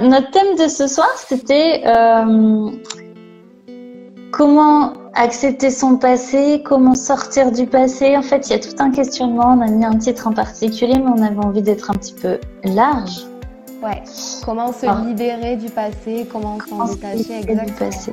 notre thème de ce soir, c'était euh, comment accepter son passé, comment sortir du passé. En fait, il y a tout un questionnement. On a mis un titre en particulier, mais on avait envie d'être un petit peu large. Ouais. Comment se libérer du passé, comment s'en détacher exactement. Du passé.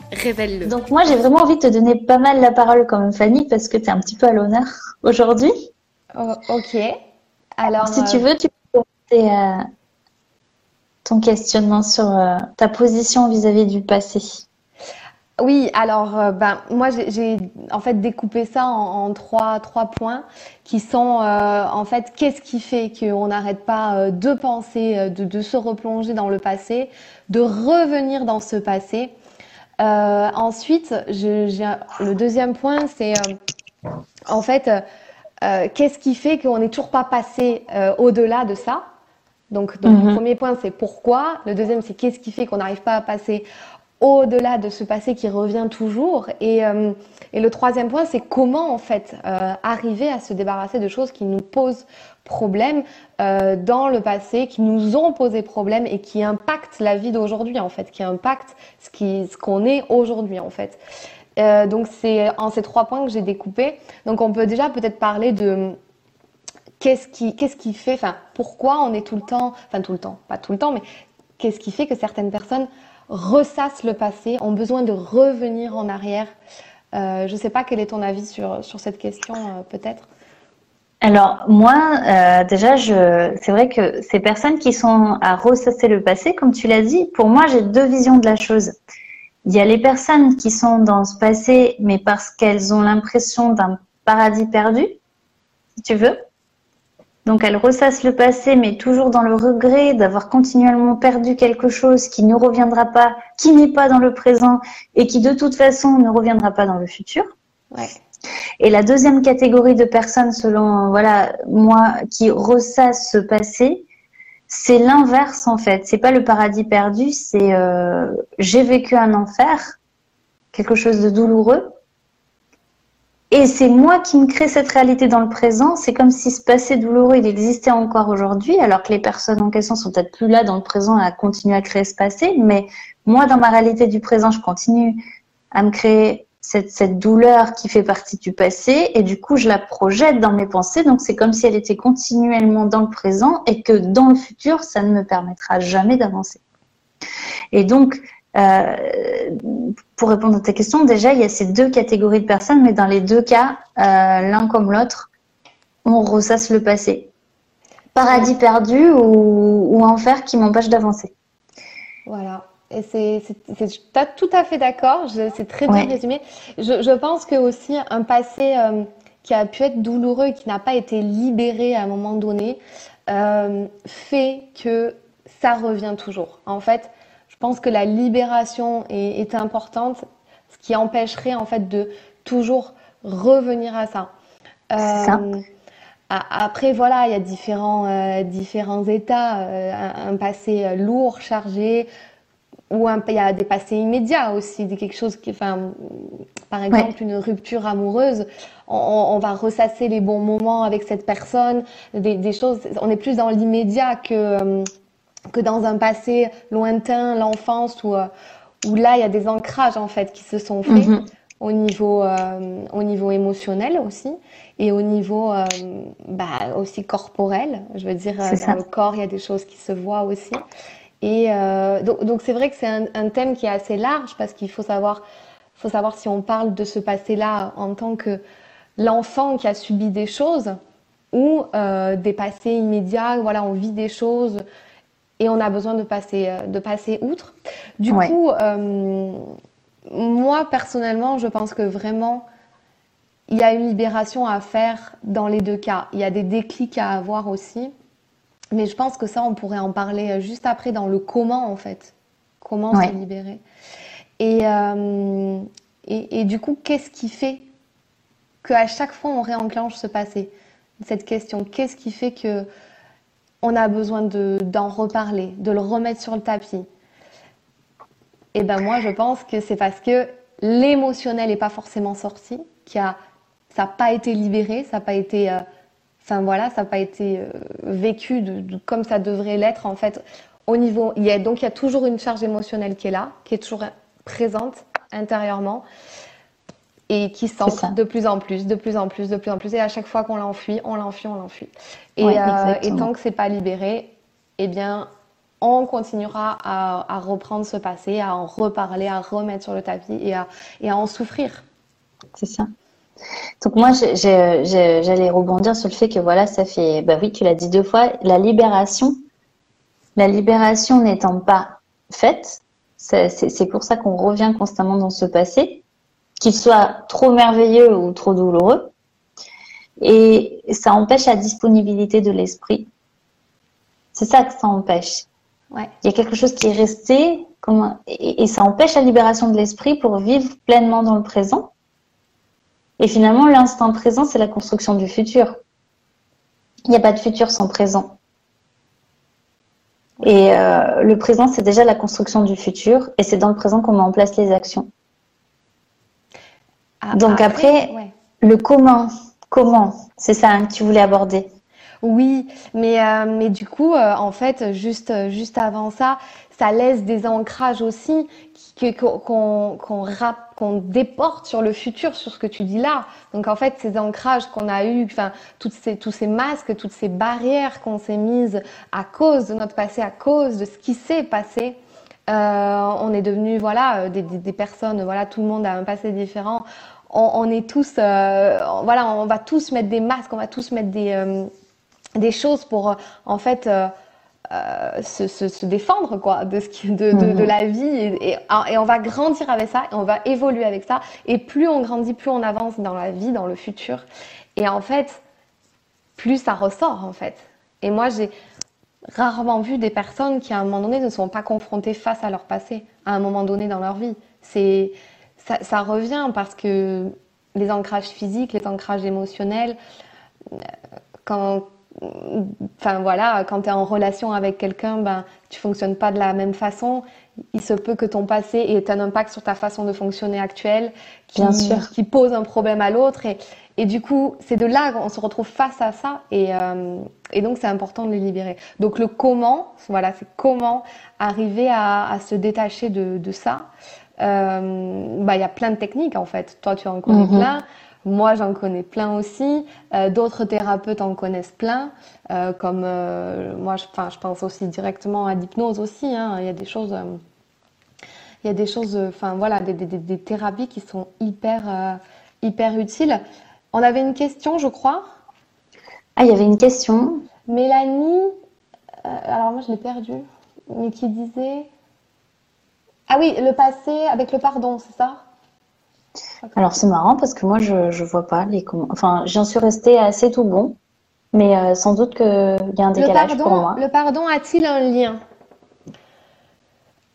Révèle-le. Donc moi, j'ai vraiment envie de te donner pas mal la parole comme Fanny parce que tu es un petit peu à l'honneur aujourd'hui. Oh, ok. Alors, si tu euh, veux, tu peux commencer euh, ton questionnement sur euh, ta position vis-à-vis du passé. Oui, alors ben moi j'ai en fait découpé ça en, trois trois points qui sont en fait qu'est-ce qui fait qu'on n'arrête pas de penser, de, de, se replonger dans le passé, de revenir dans ce passé euh, ensuite, le deuxième point, c'est euh, en fait, euh, qu'est-ce qui fait qu'on n'est toujours pas passé au-delà de ça? Donc, le mhm. premier point, c'est pourquoi? Le deuxième, c'est qu'est-ce qui fait qu'on n'arrive pas à passer au-delà de ce passé qui revient toujours? Et, le troisième point, c'est comment en fait arriver à se débarrasser de choses qui nous posent problèmes euh, dans le passé qui nous ont posé problème et qui impactent la vie d'aujourd'hui en fait, qui impactent ce qu'on est aujourd'hui en fait. Euh, donc c'est en ces trois points que j'ai découpé. Donc on peut déjà peut-être parler de qu'est-ce qui qu'est-ce qui fait, enfin pourquoi on est tout le temps, enfin tout le temps, pas tout le temps, mais qu'est-ce qui fait que certaines personnes ressassent le passé, ont besoin de revenir en arrière. Euh, je ne sais pas quel est ton avis sur, sur cette question, euh, peut-être. Alors moi, euh, déjà, je, c'est vrai que ces personnes qui sont à ressasser le passé, comme tu l'as dit, pour moi, j'ai deux visions de la chose. Il y a les personnes qui sont dans ce passé, mais parce qu'elles ont l'impression d'un paradis perdu, si tu veux. Donc elles ressassent le passé, mais toujours dans le regret d'avoir continuellement perdu quelque chose qui ne reviendra pas, qui n'est pas dans le présent et qui de toute façon ne reviendra pas dans le futur. Ouais. Et la deuxième catégorie de personnes, selon voilà moi, qui ressassent ce passé, c'est l'inverse en fait. C'est pas le paradis perdu, c'est euh, j'ai vécu un enfer, quelque chose de douloureux, et c'est moi qui me crée cette réalité dans le présent. C'est comme si ce passé douloureux, il existait encore aujourd'hui, alors que les personnes en question sont peut-être plus là dans le présent à continuer à créer ce passé. Mais moi, dans ma réalité du présent, je continue à me créer cette, cette, douleur qui fait partie du passé et du coup je la projette dans mes pensées donc c'est comme si elle était continuellement dans le présent et que dans le futur ça ne me permettra jamais d'avancer et donc euh, pour répondre à ta question déjà il y a ces deux catégories de personnes mais dans les deux cas euh, l'un comme l'autre on ressasse le passé. Paradis perdu ou, ou enfer qui m'empêche d'avancer. Voilà. Et c'est, tout à fait d'accord, c'est très bien résumé. Je, je, pense que aussi un passé euh, qui a pu être douloureux et qui n'a pas été libéré à un moment donné fait que ça revient toujours. En fait, pense que la libération est, est, importante, ce qui empêcherait en fait de toujours revenir à ça. Euh, après, voilà, il y a différents, euh, différents états. un, passé lourd, chargé, ou il y a des passés immédiats aussi, de quelque chose qui, enfin, par exemple, une rupture amoureuse, on, va ressasser les bons moments avec cette personne, des, des choses, on est plus dans l'immédiat que, euh, que dans un passé lointain, l'enfance, où, euh, où là, il y a des ancrages, en fait, qui se sont faits. Mhm. Au niveau, euh, au niveau émotionnel aussi et au niveau bah, aussi corporel. Je veux dire, dans le corps, il y a des choses qui se voient aussi. Et euh, donc, c'est vrai que c'est un, thème qui est assez large parce qu'il faut savoir, faut savoir si on parle de ce passé-là en tant que l'enfant qui a subi des choses ou euh, des passés immédiats. Voilà, on vit des choses et on a besoin de passer, de passer outre. Du coup, moi personnellement, je pense que vraiment, il y a une libération à faire dans les deux cas. Il y a des déclics à avoir aussi. Mais je pense que ça, on pourrait en parler juste après dans le comment, en fait. Comment se libérer. Euh, et, et, du coup, qu'est-ce qui fait qu'à chaque fois, on réenclenche ce passé? Cette question, qu'est-ce qui fait que on a besoin d'en reparler, de le remettre sur le tapis Eh ben moi, je pense que c'est parce que l'émotionnel n'est pas forcément sorti, qu'il a ça n'a pas été libéré, ça n'a pas été, euh, enfin voilà, ça n'a pas été euh, vécu comme ça devrait l'être en fait. Au niveau, y donc il y a toujours une charge émotionnelle qui est là, qui est toujours présente intérieurement et qui s'enfle de plus en plus, de plus en plus, de plus en plus. Et à chaque fois qu'on l'enfuit, on l'enfuit, on l'enfuit. Et, euh, et, tant que c'est pas libéré, eh bien, on continuera à, à, reprendre ce passé, à en reparler, à remettre sur le tapis et à, et à en souffrir. C'est ça. Donc moi, j'allais rebondir sur le fait que voilà, ça fait, bah oui, tu l'as dit deux fois, la libération, la libération n'étant pas faite, c'est pour ça qu'on revient constamment dans ce passé, qu'il soit trop merveilleux ou trop douloureux, et ça empêche la disponibilité de l'esprit. C'est ça que ça empêche. Ouais. Il y a quelque chose qui est resté, comme, et ça empêche la libération de l'esprit pour vivre pleinement dans le présent. Et finalement, l'instant présent, c'est la construction du futur. Il n'y a pas de futur sans présent. Et euh, le présent, c'est déjà la construction du futur, et c'est dans le présent qu'on met en place les actions. Ah, Donc après, le comment, comment, c'est ça que tu voulais aborder. Oui, mais euh, mais du coup, euh, en fait, juste juste avant ça, ça laisse des ancrages aussi qu'on qu'on déporte sur le futur, sur ce que tu dis là. Donc en fait, ces ancrages qu'on a eu, enfin toutes ces, tous ces masques, toutes ces barrières qu'on s'est mises à cause de notre passé, à cause de ce qui s'est passé, euh, on est devenu voilà des, des, personnes, voilà tout le monde a un passé différent. On, on est tous, euh, voilà, on va tous mettre des masques, on va tous mettre des euh, des choses pour en fait euh, se, se, défendre quoi de ce qui, de, de, de, la vie. Et, et, on va grandir avec ça et on va évoluer avec ça. Et plus on grandit plus on avance dans la vie dans le futur. Et en fait plus ça ressort en fait. Et moi j'ai rarement vu des personnes qui à un moment donné ne sont pas confrontées face à leur passé à un moment donné dans leur vie c'est ça, ça revient parce que les ancrages physiques les ancrages émotionnels euh, quand enfin voilà, quand tu es en relation avec quelqu'un, ben tu fonctionnes pas de la même façon. Il se peut que ton passé ait un impact sur ta façon de fonctionner actuelle, qui, qui pose un problème à l'autre. Et, et du coup, c'est de là qu'on se retrouve face à ça. Et, euh, et donc, c'est important de les libérer. Donc, le comment, voilà, c'est comment arriver à, à se détacher de, de ça. Euh, bah, il y a plein de techniques en fait. Toi, tu en connais mm-hmm. plein. Moi, j'en connais plein aussi. Euh, d'autres thérapeutes en connaissent plein. Euh, comme euh, moi, je, je pense aussi directement à l'hypnose aussi. Hein. Il y a des choses, il y a des choses, enfin voilà, des, des, des, thérapies qui sont hyper, hyper utiles. On avait une question, je crois. Ah, il y avait une question. Mélanie, alors moi je l'ai perdue, mais qui disait. Ah oui, le passé avec le pardon, c'est ça? Alors c'est marrant parce que moi je je vois pas les enfin j'en suis restée assez tout bon, mais euh, sans doute qu'il y a un décalage pour moi. Le pardon a-t-il un lien?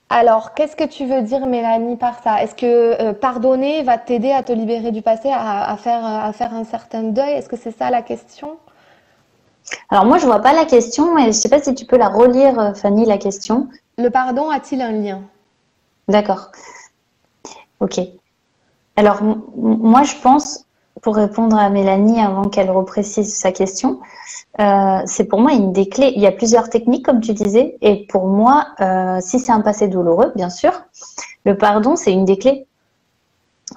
Alors, qu'est-ce que tu veux dire, Mélanie, par ça? Est-ce que euh, pardonner va t'aider à te libérer du passé, à, faire, à faire un certain deuil? Est-ce que c'est ça la question? Alors, moi, je vois pas la question, mais je sais pas si tu peux la relire, euh, Fanny, la question. Le pardon a-t-il un lien? D'accord. Ok. Alors, moi, je pense, pour répondre à Mélanie avant qu'elle reprécise sa question, euh, c'est pour moi une des clés. Il y a plusieurs techniques, comme tu disais, et pour moi, euh, si c'est un passé douloureux, bien sûr, le pardon, c'est une des clés.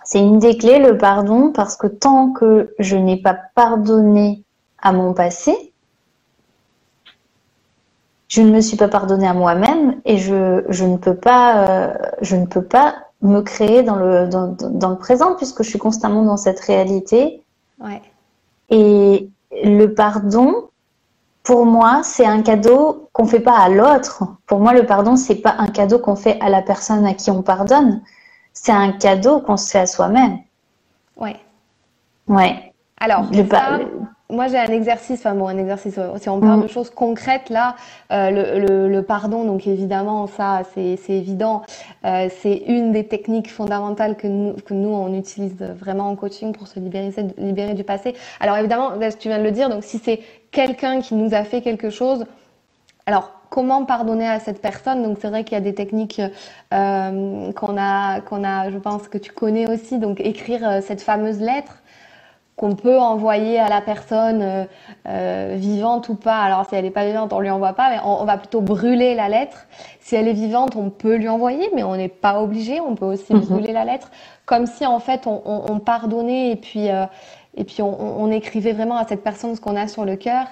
C'est une des clés, le pardon, parce que tant que je n'ai pas pardonné à mon passé, je ne me suis pas pardonné à moi-même et je, je ne peux pas, euh, je ne peux pas me créer dans le, dans, dans, le présent puisque je suis constamment dans cette réalité. Ouais. Et le pardon, pour moi, c'est un cadeau qu'on fait pas à l'autre. Pour moi, le pardon, c'est pas un cadeau qu'on fait à la personne à qui on pardonne. C'est un cadeau qu'on se fait à soi-même. Ouais. Ouais. Alors, moi j'ai un exercice, enfin bon, un exercice, euh, si on parle mm. de choses concrètes, là, euh, le, le, pardon, donc évidemment, ça c'est évident, euh, c'est une des techniques fondamentales que nous, que nous, on utilise vraiment en coaching pour se libérer, libérer du passé. Alors évidemment, tu viens de le dire, donc si c'est quelqu'un qui nous a fait quelque chose, alors comment pardonner à cette personne? Donc c'est vrai qu'il y a des techniques euh, qu'on a, qu'on a, je pense que tu connais aussi, donc écrire cette fameuse lettre qu'on peut envoyer à la personne euh, euh, vivante ou pas. Alors si elle n'est pas vivante, on lui envoie pas, mais on, va plutôt brûler la lettre. Si elle est vivante, on peut lui envoyer, mais on n'est pas obligé. On peut aussi mhm. brûler la lettre, comme si en fait on, pardonnait et puis euh, et puis on, écrivait vraiment à cette personne ce qu'on a sur le cœur.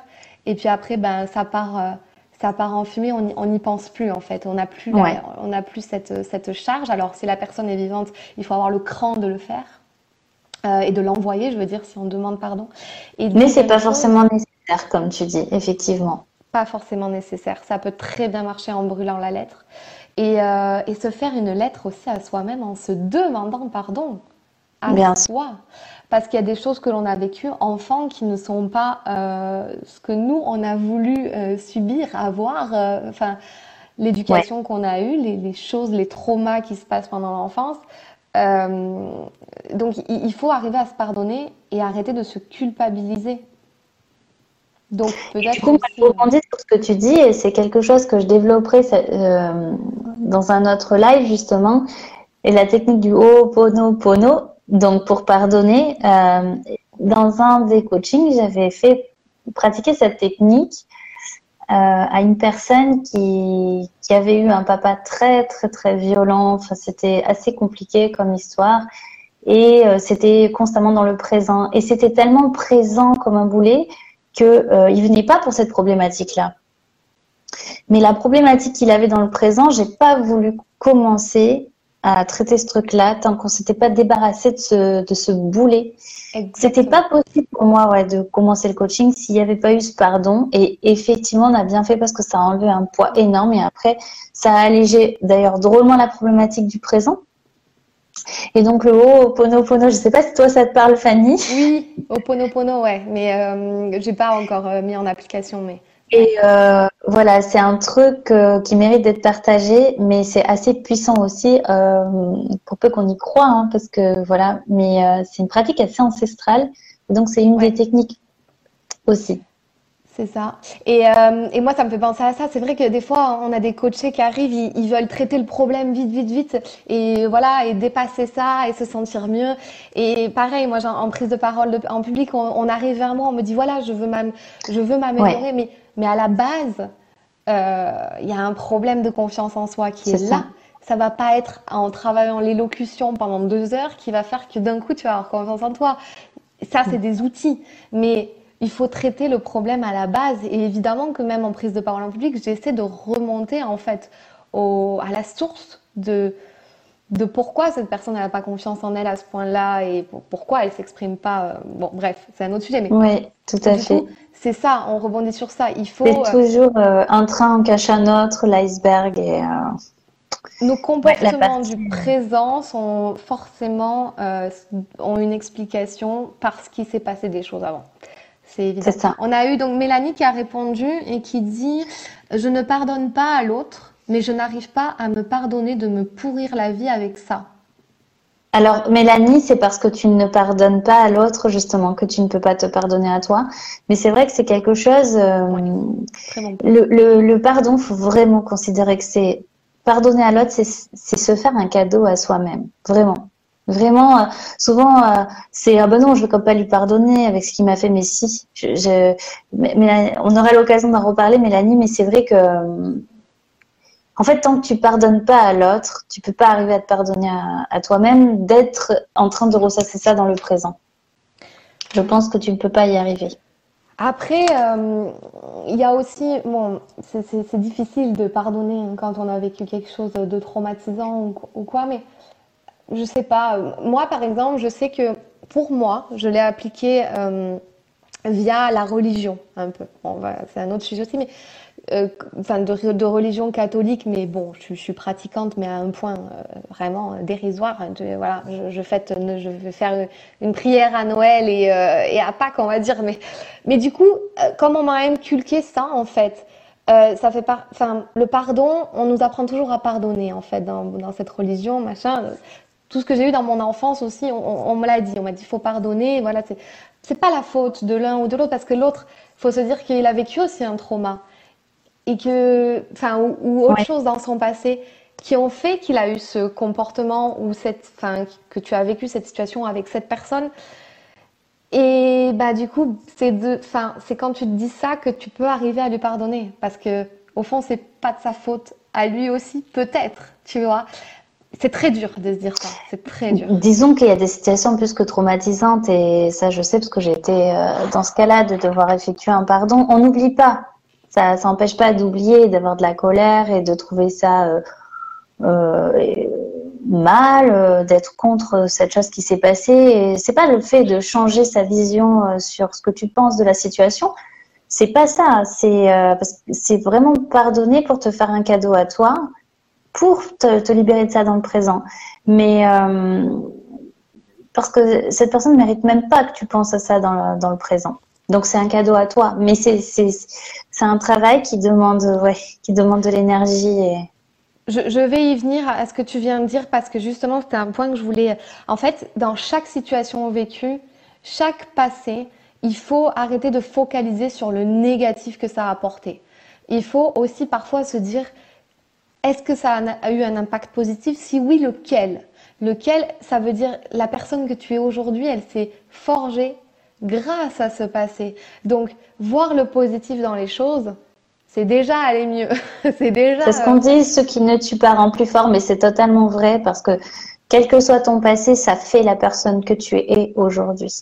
Et puis après, ben ça part. ça part en fumée, on n'y pense plus en fait. On n'a plus, on a plus cette, cette charge. Alors si la personne est vivante, il faut avoir le cran de le faire. Euh, et de l'envoyer, je veux dire, si on demande pardon. Et Mais c'est pas forcément nécessaire, comme tu dis, effectivement. Pas forcément nécessaire. Ça peut très bien marcher en brûlant la lettre. Et, euh, et se faire une lettre aussi à soi-même en se demandant pardon à bien soi. Parce qu'il y a des choses que l'on a vécues enfant qui ne sont pas euh, ce que nous, on a voulu subir, avoir. Enfin, l'éducation qu'on a eue, les, les, choses, les traumas qui se passent pendant l'enfance. Euh, donc il faut arriver à se pardonner et arrêter de se culpabiliser. Donc peut-être. Du coup, je rebondir sur ce que tu dis et c'est quelque chose que je développerai euh, dans un autre live justement. Et la technique du Ho'oponopono, donc pour pardonner, euh, dans un des coachings, j'avais fait pratiquer cette technique euh, à une personne qui, qui avait eu un papa très très très violent. Enfin, c'était assez compliqué comme histoire et euh, c'était constamment dans le présent. Et c'était tellement présent comme un boulet que euh, venait pas pour cette problématique-là. Mais la problématique qu'il avait dans le présent, j'ai pas voulu commencer à traiter ce truc-là tant qu'on s'était pas débarrassé de ce, de ce boulet. C'était pas possible pour moi ouais, de commencer le coaching s'il n'y avait pas eu ce pardon. Et effectivement, on a bien fait parce que ça a enlevé un poids énorme. Et après, ça a allégé d'ailleurs drôlement la problématique du présent. Et donc le Ho'oponopono, je ne sais pas si toi ça te parle Fanny. Oui, Ho'oponopono, ouais, mais euh, j'ai pas encore euh, mis en application, mais. Et euh, voilà, c'est un truc euh, qui mérite d'être partagé, mais c'est assez puissant aussi euh, pour peu qu'on y croit, hein, parce que voilà, mais c'est une pratique assez ancestrale, donc c'est une des techniques aussi. C'est ça. Et, et, moi, ça me fait penser à ça. C'est vrai que des fois, on a des coachés qui arrivent, ils, ils, veulent traiter le problème vite, vite, vite, et voilà, et dépasser ça, et se sentir mieux. Et pareil, moi, en prise de parole de, en public, on, on, arrive vers moi, on me dit voilà, je veux m'améliorer, mais mais à la base, euh, il y a un problème de confiance en soi qui est, là. Ça va pas être en travaillant l'élocution pendant deux heures qui va faire que d'un coup tu vas avoir confiance en toi. Ça, c'est des outils, mais il faut traiter le problème à la base. Et évidemment que même en prise de parole en public, j'essaie de remonter en fait au, à la source de de pourquoi cette personne n'a pas confiance en elle à ce point-là et pourquoi elle s'exprime pas. Euh, bon, bref, c'est un autre sujet. Mais oui, tout à fait. C'est ça, on rebondit sur ça. Il faut. C'est euh, toujours euh, un train en cache un autre, l'iceberg et. Nos comportements du présent sont forcément ont une explication parce qu'il s'est passé des choses avant. C'est évident. Ça. On a eu donc Mélanie qui a répondu et qui dit Je ne pardonne pas à l'autre mais je n'arrive pas à me pardonner de me pourrir la vie avec ça. Alors, Mélanie, c'est parce que tu ne pardonnes pas à l'autre, justement, que tu ne peux pas te pardonner à toi. Mais c'est vrai que c'est quelque chose. Euh, le, le, le, pardon, faut vraiment considérer que c'est pardonner à l'autre, c'est se faire un cadeau à soi-même, vraiment. Vraiment, euh, souvent, euh, c'est ah ben non, je veux pas lui pardonner avec ce qu'il m'a fait, mais si. Je, mais, on aura l'occasion d'en reparler, Mélanie, mais c'est vrai que en fait, tant que tu pardonnes pas à l'autre, tu peux pas arriver à te pardonner à, toi-même d'être en train de ressasser ça dans le présent. Je pense que tu ne peux pas y arriver. Après, euh, il y a aussi, bon, c'est difficile de pardonner quand on a vécu quelque chose de traumatisant ou, quoi, mais je sais pas. Moi, par exemple, je sais que pour moi, je l'ai appliqué. Euh, via la religion, un peu. c'est un autre sujet aussi, mais enfin de, religion catholique, mais bon, je, suis pratiquante, mais à un point euh, vraiment dérisoire. Je, voilà, je, je, je vais faire une prière à Noël et, euh, à Pâques, on va dire. Mais, mais du coup, comme on m'a inculqué ça, en fait, ça fait pas, enfin, le pardon, on nous apprend toujours à pardonner, en fait, dans, cette religion, machin. Tout ce que j'ai eu dans mon enfance aussi, on, on me l'a dit. On m'a dit, faut pardonner. Voilà, c'est pas la faute de l'un ou de l'autre, parce que l'autre, faut se dire qu'il a vécu aussi un trauma et que, enfin, ou, autre chose dans son passé qui ont fait qu'il a eu ce comportement ou cette, enfin, que tu as vécu cette situation avec cette personne. Et bah du coup, c'est de, enfin, c'est quand tu te dis ça que tu peux arriver à lui pardonner, parce que au fond, c'est pas de sa faute à lui aussi, peut-être, tu vois. C'est très dur de se dire ça. C'est très dur. Disons qu'il y a des situations plus que traumatisantes et ça, je sais parce que j'ai été euh, dans ce cas-là de devoir effectuer un pardon. On n'oublie pas ça n'empêche pas d'oublier, d'avoir de la colère et de trouver ça euh, euh, mal, euh, d'être contre cette chose qui s'est passée. C'est pas le fait de changer sa vision sur ce que tu penses de la situation. C'est pas ça. C'est vraiment pardonner pour te faire un cadeau à toi, pour te, libérer de ça dans le présent. Mais parce que cette personne ne mérite même pas que tu penses à ça dans dans le présent. Donc c'est un cadeau à toi, mais c'est un travail qui demande ouais qui demande de l'énergie et je, je, vais y venir à ce que tu viens de dire parce que justement c'était un point que je voulais. En fait, dans chaque situation vécue, chaque passé, il faut arrêter de focaliser sur le négatif que ça a apporté. Il faut aussi parfois se dire est-ce que ça a eu un impact positif? Si oui, lequel? Lequel, ça veut dire la personne que tu es aujourd'hui, elle s'est forgée grâce à ce passé. Donc, voir le positif dans les choses, c'est déjà aller mieux. c'est déjà. C'est ce qu'on dit, ce qui ne tue pas rend plus fort, mais c'est totalement vrai parce que quel que soit ton passé, ça fait la personne que tu es aujourd'hui.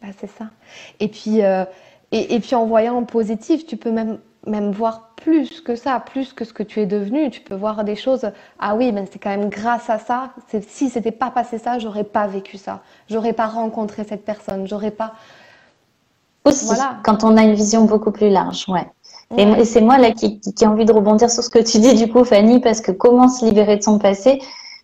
Bah, c'est ça. Et puis, euh, et, et, puis en voyant le positif, tu peux même même voir plus que ça, plus que ce que tu es devenu. Tu peux voir des choses. Ah oui, ben c'est quand même grâce à ça. Si c'était pas passé ça, j'aurais pas vécu ça. J'aurais pas rencontré cette personne. J'aurais pas. Aussi, voilà. quand on a une vision beaucoup plus large, ouais. Et, c'est moi là qui, qui, ai envie de rebondir sur ce que tu dis du coup, Fanny, parce que comment se libérer de son passé?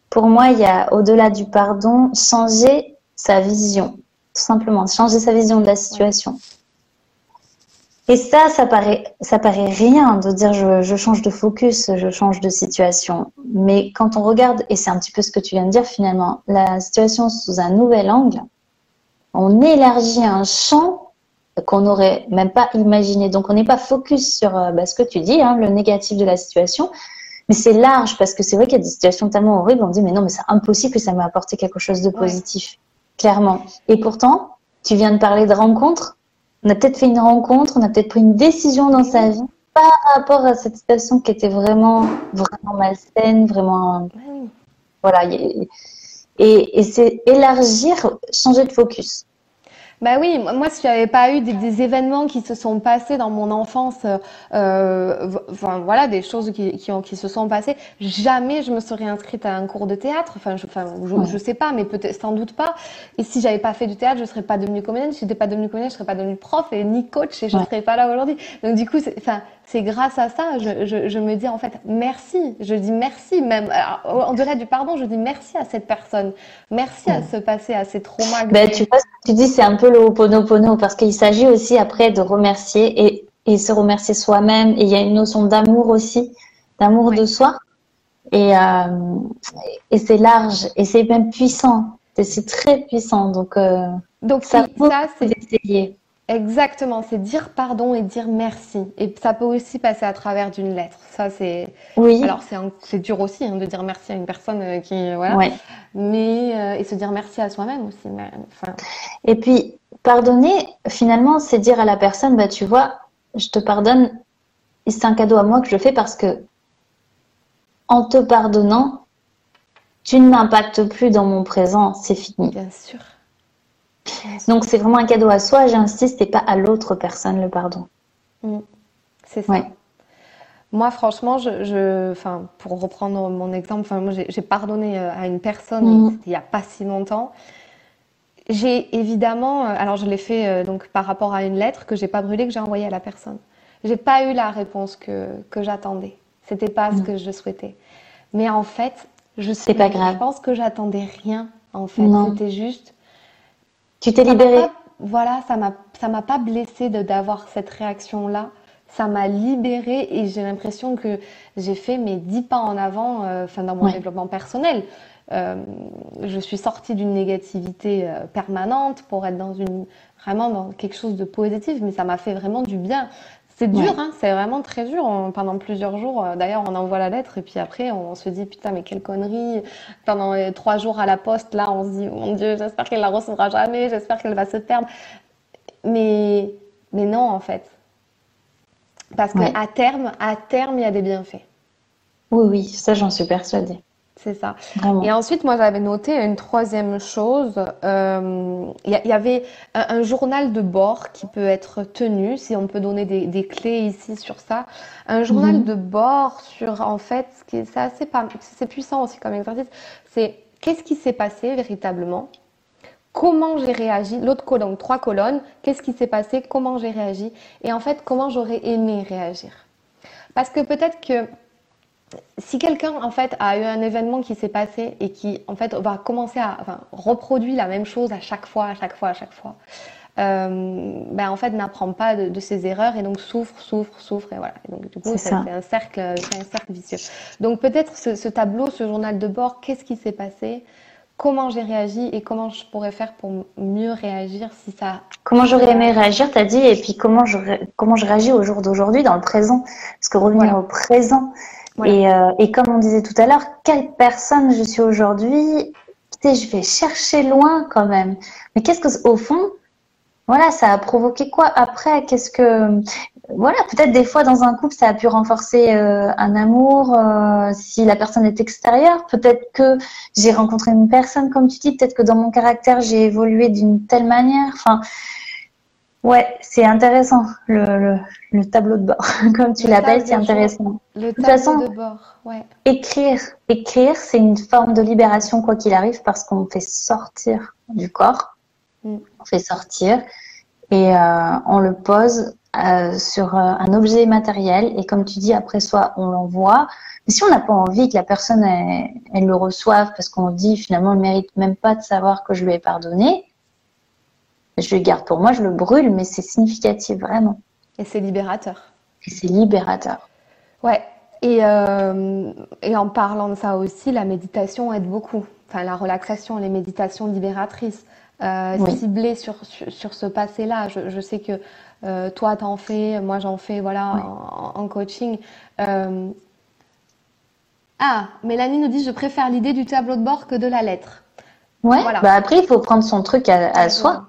Pour moi, il y a au-delà du pardon, changer sa vision, tout simplement, changer sa vision de la situation. Et ça, ça paraît, ça paraît rien de dire je, je, change de focus, je change de situation. Mais quand on regarde, et c'est un petit peu ce que tu viens de dire finalement, la situation sous un nouvel angle, on élargit un champ qu'on n'aurait même pas imaginé. Donc on n'est pas focus sur euh, bah, ce que tu dis, hein, le négatif de la situation, mais c'est large parce que c'est vrai qu'il y a des situations tellement horribles, on dit mais non, mais c'est impossible que ça m'ait apporté quelque chose de positif, clairement. Et pourtant, tu viens de parler de rencontres on a peut-être fait une rencontre, on a peut-être pris une décision dans sa vie par rapport à cette situation qui était vraiment, vraiment malsaine, vraiment. Voilà. Et, et c'est élargir, changer de focus. Bah oui, moi, si j'avais pas eu des, événements qui se sont passés dans mon enfance, euh, enfin voilà, des choses qui, qui, ont, qui se sont passées, jamais je me serais inscrite à un cours de théâtre. Enfin, je, enfin, je, sais pas, mais peut-être sans doute pas. Et si j'avais pas fait du théâtre, je serais pas devenue comédienne. Si j'étais pas devenue comédienne, je serais pas devenue prof et ni coach et je serais pas là aujourd'hui. Donc du coup, enfin, c'est grâce à ça, je, je, je, me dis en fait merci. Je dis merci même. en delà du pardon, je dis merci à cette personne. Merci à ce passé, à ces traumas. Ben, tu vois, tu dis, c'est un peu le Ho'oponopono parce qu'il s'agit aussi après de remercier et, et se remercier soi-même. Et il y a une notion d'amour aussi, d'amour de soi. Et, euh, et c'est large et c'est même puissant. C'est très puissant. Donc, euh, donc ça, ça c'est. Exactement, c'est dire pardon et dire merci. Et ça peut aussi passer à travers d'une lettre. Ça, c'est. Oui. Alors, c'est c'est dur aussi hein, de dire merci à une personne euh, qui voilà. Mais euh, et se dire merci à soi-même aussi. Mais, enfin... Et puis pardonner, finalement, c'est dire à la personne, bah tu vois, je te pardonne. C'est un cadeau à moi que je fais parce que en te pardonnant, tu ne m'impactes plus dans mon présent. C'est fini. Bien sûr. Donc c'est vraiment un cadeau à soi, j'insiste, et pas à l'autre personne le pardon. Mm. C'est ça. Moi, franchement, je, enfin, pour reprendre mon exemple, enfin, moi, j'ai pardonné euh, à une personne mm. il n'y a pas si longtemps. J'ai évidemment, euh, alors je l'ai fait euh, donc par rapport à une lettre que j'ai pas brûlée, que j'ai envoyée à la personne. J'ai pas eu la réponse que, que j'attendais. C'était pas ce mm. que je souhaitais. Mais en fait, je sais pas grave. Je pense que j'attendais rien. En fait, c'était juste. Tu t'es libérée. voilà, ça m'a ça m'a pas blessée d'avoir cette réaction là. Ça m'a libérée et j'ai l'impression que j'ai fait mes dix pas en avant, euh, enfin dans mon développement personnel. Euh, je suis sortie d'une négativité euh, permanente pour être dans une vraiment dans quelque chose de positif, mais ça m'a fait vraiment du bien. C'est dur, hein, c'est vraiment très dur. pendant plusieurs jours, euh, d'ailleurs, on envoie la lettre et puis après, on, se dit putain, mais quelle connerie. Pendant les trois jours à la poste, là, on se dit mon Dieu, j'espère qu'elle la recevra jamais, j'espère qu'elle va se perdre. Mais, mais non, en fait. Parce qu'à terme, à terme, il y a des bienfaits. Oui, oui, ça, j'en suis persuadée. C'est ça. Et ensuite, moi, j'avais noté une troisième chose. Euh, il y, avait un, journal de bord qui peut être tenu, si on peut donner des, clés ici sur ça. Un journal mhm. de bord sur, en fait, c'est assez pas, c'est puissant aussi comme exercice. C'est qu'est-ce qui s'est passé véritablement? Comment j'ai réagi? L'autre colonne, trois colonnes. Qu'est-ce qui s'est passé? Comment j'ai réagi? Et en fait, comment j'aurais aimé réagir? Parce que peut-être que si quelqu'un en fait a eu un événement qui s'est passé et qui en fait va commencer à enfin, reproduire la même chose à chaque fois, à chaque fois, à chaque fois, euh, ben en fait n'apprend pas de, ses erreurs et donc souffre, souffre, souffre et voilà. Et donc du coup c'est un cercle, un cercle vicieux. Donc peut-être ce, tableau, ce journal de bord, qu'est-ce qui s'est passé, comment j'ai réagi et comment je pourrais faire pour mieux réagir si ça. Comment j'aurais aimé réagir, t'as dit, et puis comment je comment je réagis au jour d'aujourd'hui dans le présent, parce que revenir au présent. Et, euh, et, comme on disait tout à l'heure, quelle personne je suis aujourd'hui? Je vais chercher loin quand même. Mais qu'est-ce que, au fond, voilà, ça a provoqué quoi après? Qu'est-ce que, voilà, peut-être des fois dans un couple, ça a pu renforcer euh, un amour euh, si la personne est extérieure. Peut-être que j'ai rencontré une personne, comme tu dis. Peut-être que dans mon caractère, j'ai évolué d'une telle manière. Enfin, Ouais, c'est intéressant, le, le, tableau de bord, comme tu l'appelles, c'est intéressant. Le tableau de, bord, ouais. Écrire, écrire, c'est une forme de libération quoi qu'il arrive parce qu'on fait sortir du corps, mm. on fait sortir et euh, on le pose euh, sur euh, un objet matériel et comme tu dis, après soit on l'envoie. Mais si on n'a pas envie que la personne elle, elle le reçoive parce qu'on dit finalement elle mérite même pas de savoir que je lui ai pardonné, je le garde pour moi, je le brûle, mais c'est significatif vraiment. Et c'est libérateur. Et c'est libérateur. Ouais. Et, euh, et en parlant de ça aussi, la méditation aide beaucoup. Enfin, la relaxation, les méditations libératrices, euh, ciblées sur, sur, ce passé-là. Je, je, sais que euh, toi, t'en fais, moi, j'en fais, voilà, en, coaching. Euh... Ah, Mélanie nous dit, je préfère l'idée du tableau de bord que de la lettre. Ouais. Voilà. Bah après, il faut prendre son truc à, à soi.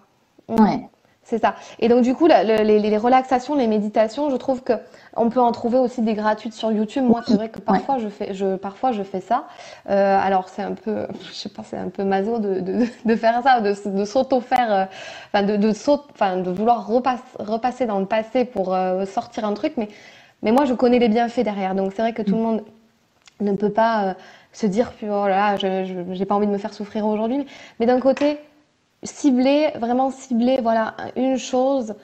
Ouais. C'est ça. Et donc du coup, les, relaxations, les méditations, je trouve que on peut en trouver aussi des gratuites sur YouTube. Moi, c'est vrai que parfois je fais, je parfois je fais ça. Euh, alors c'est un peu, je sais pas, c'est un peu maso de, de, de faire ça, de, de s'auto faire, euh, de de enfin de vouloir repasser, repasser dans le passé pour euh, sortir un truc. Mais mais moi, je connais les bienfaits derrière. Donc c'est vrai que tout le monde ne peut pas se dire, oh là, là, je j'ai pas envie de me faire souffrir aujourd'hui. Mais d'un côté ciblez, vraiment ciblez, voilà, une chose.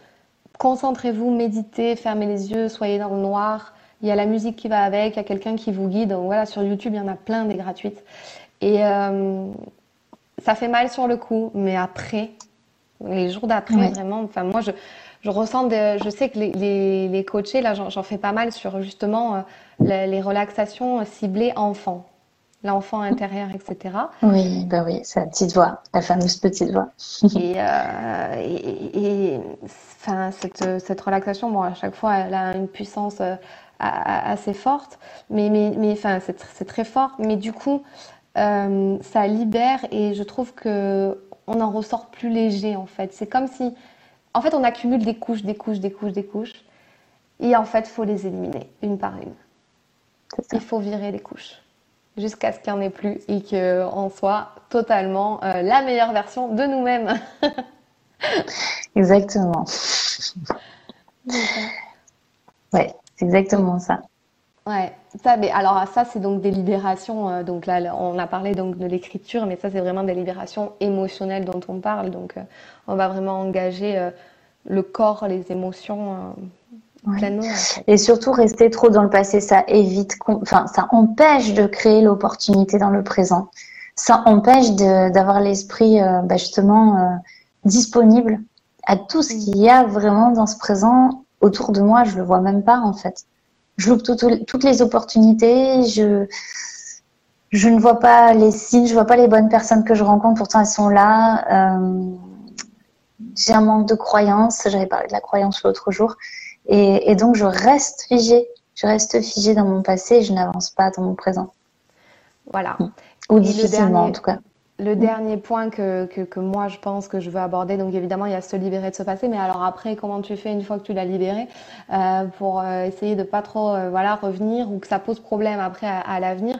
Concentrez-vous, méditez, fermez les yeux, soyez dans le noir. Il y a la musique qui va avec, il y a quelqu'un qui vous guide. Donc voilà, sur YouTube, il y en a plein des gratuites. Et euh, ça fait mal sur le coup, mais après, les jours d'après, vraiment, enfin moi je, je ressens, je sais que les, les, les coachés, là j'en fais pas mal sur justement euh, les, les relaxations ciblées enfants l'enfant intérieur, etc. Oui, bah oui, c'est la petite voix, la fameuse petite voix. Euh, et, et, enfin, cette, cette, relaxation, bon, à chaque fois, elle a une puissance euh, assez forte, mais, mais, mais enfin, c'est très fort. Mais du coup, euh, ça libère et je trouve que on en ressort plus léger en fait. C'est comme si, en fait, on accumule des couches, des couches, des couches, des couches, et en fait, il faut les éliminer une par une. Il faut virer les couches jusqu'à ce qu'il n'y en ait plus et qu'on soit totalement euh, la meilleure version de nous-mêmes. exactement. Ouais, c'est exactement ça. Ouais, ça, mais alors ça, c'est donc des libérations. Euh, donc là, on a parlé donc de l'écriture, mais ça, c'est vraiment des libérations émotionnelles dont on parle. Donc, euh, on va vraiment engager le corps, les émotions pleinement. Et surtout, rester trop dans le passé, ça évite, enfin, ça empêche de créer l'opportunité dans le présent. Ça empêche d'avoir l'esprit bah, justement disponible à tout ce qu'il y a vraiment dans ce présent autour de moi. Je le vois même pas en fait je loupe toutes les opportunités. Je, je ne vois pas les signes, je vois pas les bonnes personnes que je rencontre. Pourtant, elles sont là. Euh, j'ai un manque de croyance. J'avais parlé de la croyance l'autre jour. Et, et, donc, je reste figée. Je reste figée dans mon passé et je n'avance pas dans mon présent. Voilà. Ou difficilement, en tout cas. Le dernier point que, que, que, moi je pense que je veux aborder, donc évidemment il y a se libérer de ce passé, mais alors après comment tu fais une fois que tu l'as libéré euh, pour euh, essayer de pas trop euh, voilà revenir ou que ça pose problème après à, l'avenir?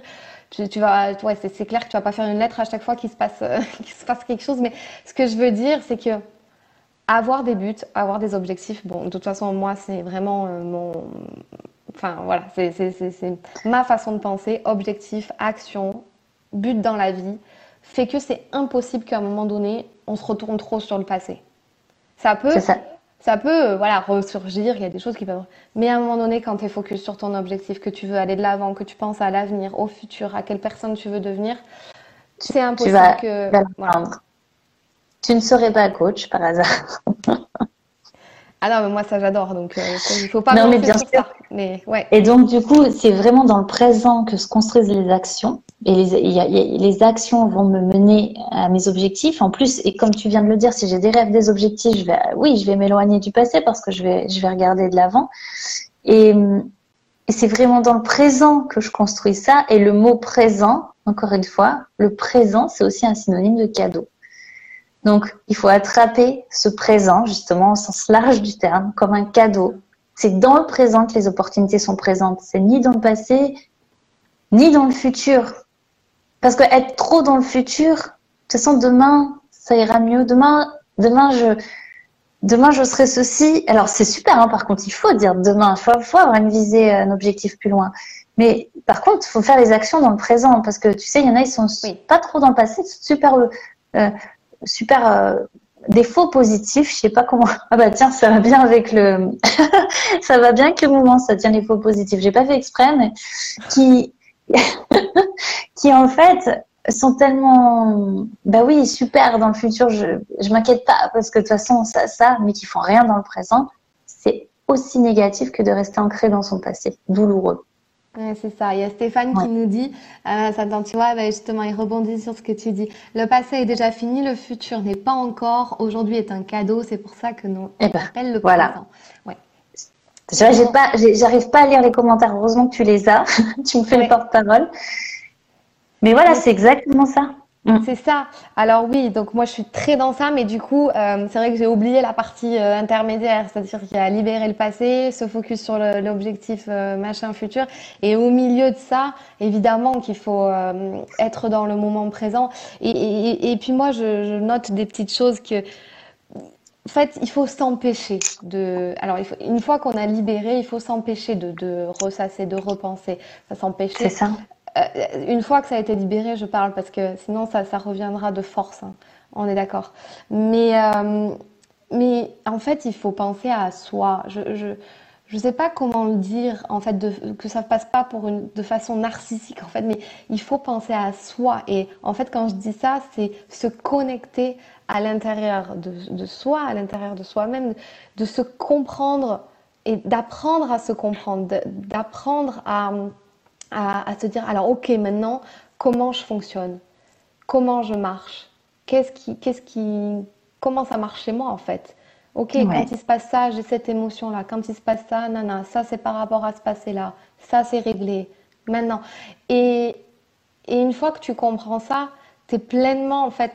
Tu, tu, vas, ouais, c'est clair que tu vas pas faire une lettre à chaque fois qu'il se passe qu'il se passe quelque chose, mais ce que je veux dire c'est que avoir des buts, avoir des objectifs. Bon, de toute façon moi c'est vraiment mon enfin voilà, c'est ma façon de penser, objectif, action, but dans la vie fait que c'est impossible qu'à un moment donné, on se retourne trop sur le passé. Ça peut, ça. peut, euh, voilà, ressurgir. Il y a des choses qui peuvent. Mais à un moment donné, quand tu es focus sur ton objectif, que tu veux aller de l'avant, que tu penses à l'avenir, au futur, à quelle personne tu veux devenir, c'est impossible que. Tu ne serais pas coach par hasard. Ah non, mais moi ça j'adore, donc euh, il faut pas non, mais bien sûr. ça. Mais, ouais. Et donc du coup, c'est vraiment dans le présent que se construisent les actions. Et les, y a, les actions vont me mener à mes objectifs. En plus, et comme tu viens de le dire, si j'ai des rêves, des objectifs, je vais, oui, je vais m'éloigner du passé parce que je vais, je vais regarder de l'avant. Et, et c'est vraiment dans le présent que je construis ça. Et le mot présent, encore une fois, le présent, c'est aussi un synonyme de cadeau. Donc, il faut attraper ce présent, justement, au sens large du terme, comme un cadeau. C'est dans le présent que les opportunités sont présentes. C'est ni dans le passé, ni dans le futur. Parce que être trop dans le futur, de toute façon, demain, ça ira mieux. Demain, demain, je, demain, je serai ceci. Alors, c'est super, hein, par contre, il faut dire demain. Il faut, avoir une visée, un objectif plus loin. Mais par contre, il faut faire les actions dans le présent. Parce que tu sais, il y en a, ils sont pas trop dans le passé, super euh, super euh, défaut positif. Je sais pas comment. Ah bah tiens, ça va bien avec le. ça va bien que le moment, ça tient les faux positifs. J'ai pas fait exprès, mais qui qui en fait sont tellement bah oui super dans le futur. Je je m'inquiète pas parce que de toute façon ça ça, mais qui font rien dans le présent. C'est aussi négatif que de rester ancré dans son passé douloureux c'est ça. Il y a Stéphane qui nous dit, euh, ça tu vois, bah, justement, il rebondit sur ce que tu dis. Le passé est déjà fini, le futur n'est pas encore. Aujourd'hui est un cadeau, c'est pour ça que nous eh ben, appelle le voilà. présent. Ouais. J'ai pas, j'arrive pas à lire les commentaires. Heureusement que tu les as. tu me fais le porte-parole. Mais voilà, c'est exactement ça. Mm. C'est ça. Alors oui, donc moi je suis très dans ça, mais du coup, euh, c'est vrai que j'ai oublié la partie euh, intermédiaire, c'est-à-dire qu'il y a libérer le passé, se focus sur l'objectif euh, machin futur, et au milieu de ça, évidemment qu'il faut être dans le moment présent. Et, et, et puis moi, je, je, note des petites choses que, en fait, il faut s'empêcher de. Alors, il faut... une fois qu'on a libéré, il faut s'empêcher de, de ressasser, de repenser. Ça s'empêcher. C'est ça. Euh, une fois que ça a été libéré, je parle parce que sinon ça, reviendra de force. Hein. On est d'accord. Mais, euh, mais en fait, il faut penser à soi. Je, je, je sais pas comment le dire en fait que ça passe pas de façon narcissique en fait mais il faut penser à soi et en fait quand je dis ça c'est se connecter à l'intérieur de, soi à l'intérieur de soi-même de se comprendre et d'apprendre à se comprendre d'apprendre à à, se dire alors ok maintenant comment je fonctionne, comment je marche, qu'est-ce qui, qu'est-ce qui, comment ça marche chez moi en fait? Ok, quand il se passe ça, j'ai cette émotion-là. Quand il se passe ça, nana, ça c'est par rapport à ce passé-là. Ça c'est réglé. Maintenant. Et, et une fois que tu comprends ça, tu es pleinement en fait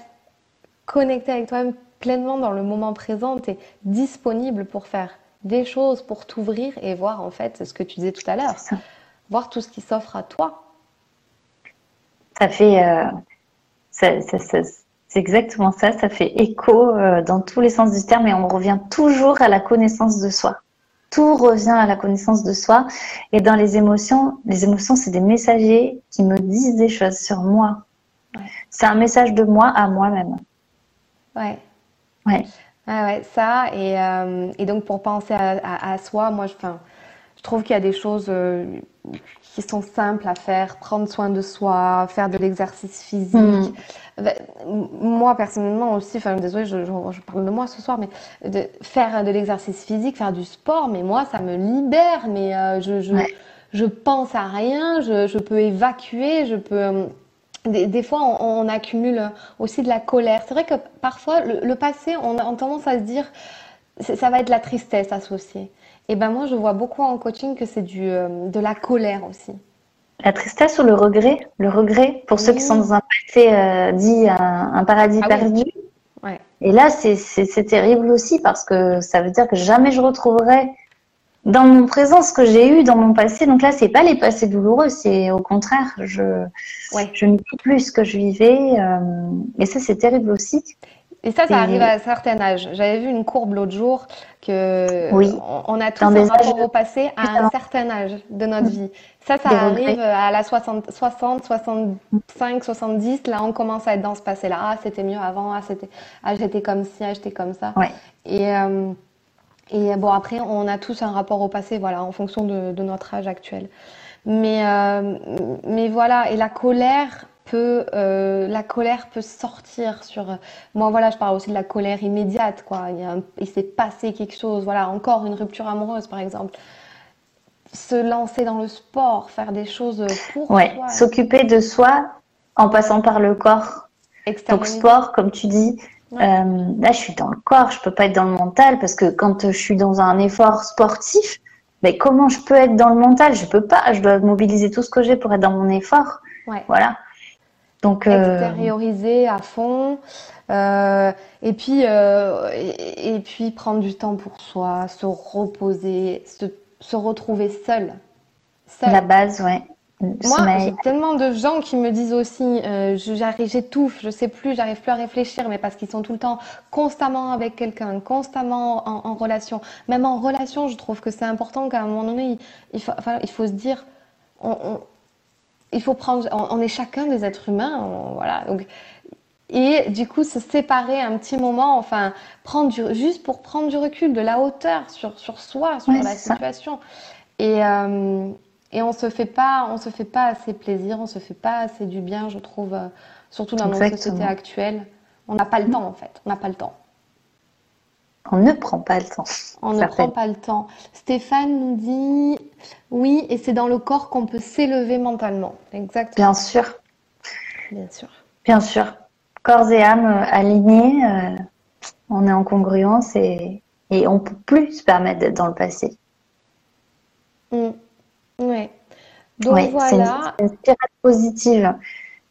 connecté avec toi-même, pleinement dans le moment présent, tu es disponible pour faire des choses, pour t'ouvrir et voir en fait ce que tu disais tout à l'heure voir tout ce qui s'offre à toi. Ça fait, euh, c'est exactement ça, ça fait écho euh, dans tous les sens du terme et on revient toujours à la connaissance de soi. tout revient à la connaissance de soi. Et dans les émotions, les émotions, c'est des messagers qui me disent des choses sur moi. C'est un message de moi à moi-même. Ouais. Ouais. Ah ouais, ça. Et, euh, et donc, pour penser à, à, soi, moi, je, je trouve qu'il y a des choses euh, qui sont simples à faire, prendre soin de soi, faire de l'exercice physique. Ben, moi, personnellement aussi, enfin, désolée, je, je, parle de moi ce soir, mais de faire de l'exercice physique, faire du sport, mais moi, ça me libère, mais euh, je, je, je, pense à rien, je, peux évacuer, je peux... Euh, des, des fois, on, on, accumule aussi de la colère. C'est vrai que parfois, le, le passé, on a tendance à se dire, ça va être la tristesse associée. Et ben moi, je vois beaucoup en coaching que c'est du euh, de la colère aussi. La tristesse ou le regret? Le regret, pour ceux qui sont dans un passé euh, dit un, paradis ah perdu. Ouais. Et là, c'est terrible aussi parce que ça veut dire que jamais je retrouverai dans mon présent ce que j'ai eu dans mon passé. Donc là, c'est pas les passés douloureux, c'est au contraire, je, ouais. je ne sais plus ce que je vivais. Euh, et ça, c'est terrible aussi. Et ça, ça arrive à un certain âge. J'avais vu une courbe l'autre jour que oui. on, a tous un rapport au passé à un certain âge de notre vie. Ça, ça arrive à la 60, 60, 65, 70. Là, on commence à être dans ce passé-là. Ah, c'était mieux avant. Ah, c'était, ah, j'étais comme ci, ah, j'étais comme ça. Ouais. Et, euh, et bon, après, on a tous un rapport au passé, voilà, en fonction de, de notre âge actuel. Mais, euh, mais voilà. Et la colère, euh, la colère peut sortir sur. Moi, voilà, je parle aussi de la colère immédiate, quoi. Il, s'est passé quelque chose, voilà, encore une rupture amoureuse, par exemple. Se lancer dans le sport, faire des choses pour ouais, S'occuper de soi en passant par le corps. Donc sport, comme tu dis. Euh, là, je suis dans le corps, je peux pas être dans le mental parce que quand je suis dans un effort sportif, mais comment je peux être dans le mental? Je peux pas. Je dois mobiliser tout ce que j'ai pour être dans mon effort. Ouais. Voilà. Donc, euh, extérioriser à fond. Euh, et puis euh, et, puis prendre du temps pour soi, se reposer, se, se retrouver seul. seul. La base, ouais. Moi, j'ai tellement de gens qui me disent aussi, euh, j'arrive, j'étouffe, je sais plus, j'arrive plus à réfléchir, mais parce qu'ils sont tout le temps constamment avec quelqu'un, constamment en, en, relation. Même en relation, je trouve que c'est important qu'à un moment donné, il, il, faut, enfin, il faut se dire, on, on, il faut prendre, on, est chacun des êtres humains, voilà. Donc, et du coup, se séparer un petit moment, enfin, prendre du, juste pour prendre du recul, de la hauteur sur, sur soi, sur la situation. Et, euh, et on se fait pas, on se fait pas assez plaisir, on se fait pas assez du bien, je trouve, euh, surtout dans notre société actuelle. On n'a pas le temps, en fait. On n'a pas le temps. On ne prend pas le temps. On ne prend pas le temps. Stéphane nous dit oui, et c'est dans le corps qu'on peut s'élever mentalement. Exactement. Bien sûr. Bien sûr. Bien sûr. Corps et âme euh, alignés, euh, on est en congruence et, et on ne peut plus se permettre d'être dans le passé. Mm. Oui. Donc voilà. C'est une, une positive.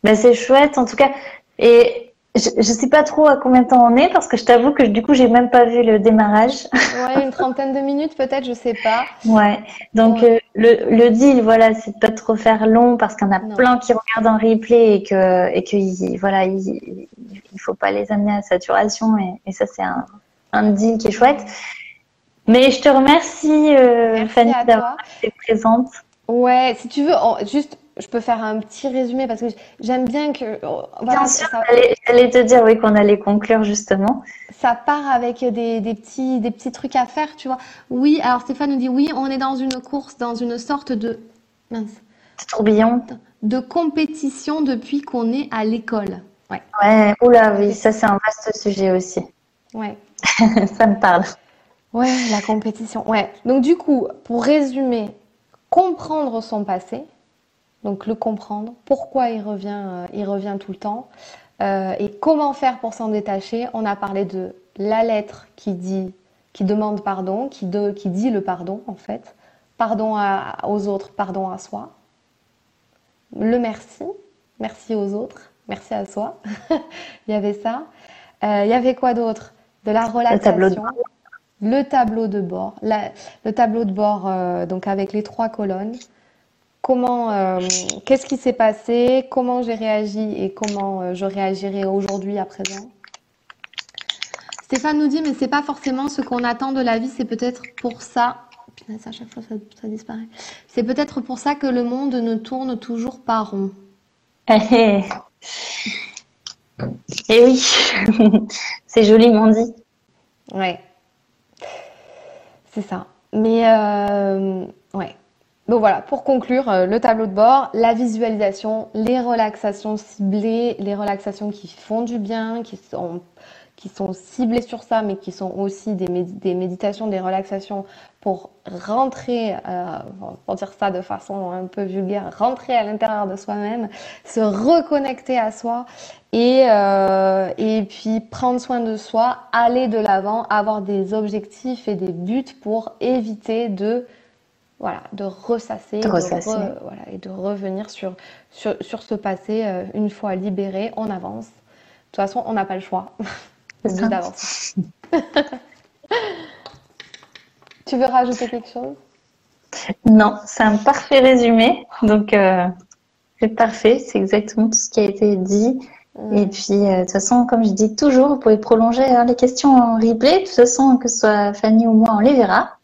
Ben, c'est chouette en tout cas. Et je, ne sais pas trop à combien de temps on est parce que je t'avoue que du coup j'ai même pas vu le démarrage. Ouais, une trentaine de minutes peut-être, je sais pas. Ouais. Donc euh, le, le deal, voilà, c'est de pas trop faire long parce qu'il y en a plein qui regardent en replay et que et que voilà, il, il faut pas les amener à saturation et, et ça c'est un, un deal qui est chouette. Mais je te remercie euh, Fanny d'avoir été présente. Ouais, si tu veux, juste je peux faire un petit résumé parce que j'aime bien que. Oh, bien sûr, j'allais te dire oui qu'on allait conclure justement. Ça part avec des, des, petits, des petits trucs à faire, tu vois. Oui, alors Stéphane nous dit oui, on est dans une course, dans une sorte de. Mince. Tourbillon. De compétition depuis qu'on est à l'école. Ouais. Ouais, oula, oui, ça c'est un vaste sujet aussi. Ouais. ça me parle. Ouais, la compétition. Ouais. Donc du coup, pour résumer, comprendre son passé, donc le comprendre, pourquoi il revient, euh, il revient tout le temps, euh, et comment faire pour s'en détacher. On a parlé de la lettre qui dit, qui demande pardon, qui, qui dit le pardon en fait, pardon aux autres, pardon à soi, le merci, merci aux autres, merci à soi. il y avait ça. Euh, il y avait quoi d'autre? De la relaxation. Le tableau de bord, le tableau de bord donc avec les trois colonnes, comment, euh, qu'est-ce qui s'est passé, comment j'ai réagi et comment euh, je réagirai aujourd'hui à présent. Stéphane nous dit, mais c'est pas forcément ce qu'on attend de la vie, c'est peut-être pour ça, à chaque fois ça, disparaît. C'est peut-être pour ça que le monde ne tourne toujours pas rond. Eh, eh oui, c'est joliment dit. Ouais, c'est ça. Mais euh, ouais. Donc voilà, pour conclure, euh, le tableau de bord, la visualisation, les relaxations ciblées, les relaxations qui font du bien, qui sont ciblées sur ça, mais qui sont aussi des, méditations, des relaxations pour rentrer, euh, pour dire ça de façon un peu vulgaire, rentrer à l'intérieur de soi-même, se reconnecter à soi euh, et puis prendre soin de soi, aller de l'avant, avoir des objectifs et des buts pour éviter de voilà, de ressasser, de voilà, et de revenir sur, sur, sur ce passé euh, une fois libéré, on avance. De toute façon, on n'a pas le choix. D'avancer. tu veux rajouter quelque chose? Non, c'est un parfait résumé. Donc, euh, c'est parfait. C'est exactement tout ce qui a été dit. Mm. Et puis, euh, de toute façon, comme je dis toujours, vous pouvez prolonger hein, les questions en replay. De toute façon, que ce soit Fanny ou moi, on les verra.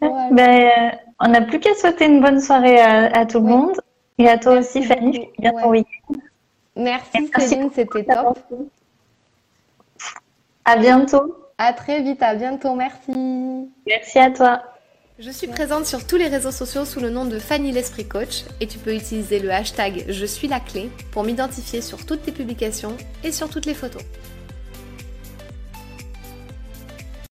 Ben, euh, on n'a plus qu'à souhaiter une bonne soirée à, tout le monde. Et à toi aussi, Fanny. Bien Merci, Céline, c'était top. À bientôt. À très vite, à bientôt, merci. Merci à toi. Je suis présente sur tous les réseaux sociaux sous le nom de Fanny l'Esprit Coach et tu peux utiliser le hashtag Je suis la clé pour m'identifier sur toutes tes publications et sur toutes les photos.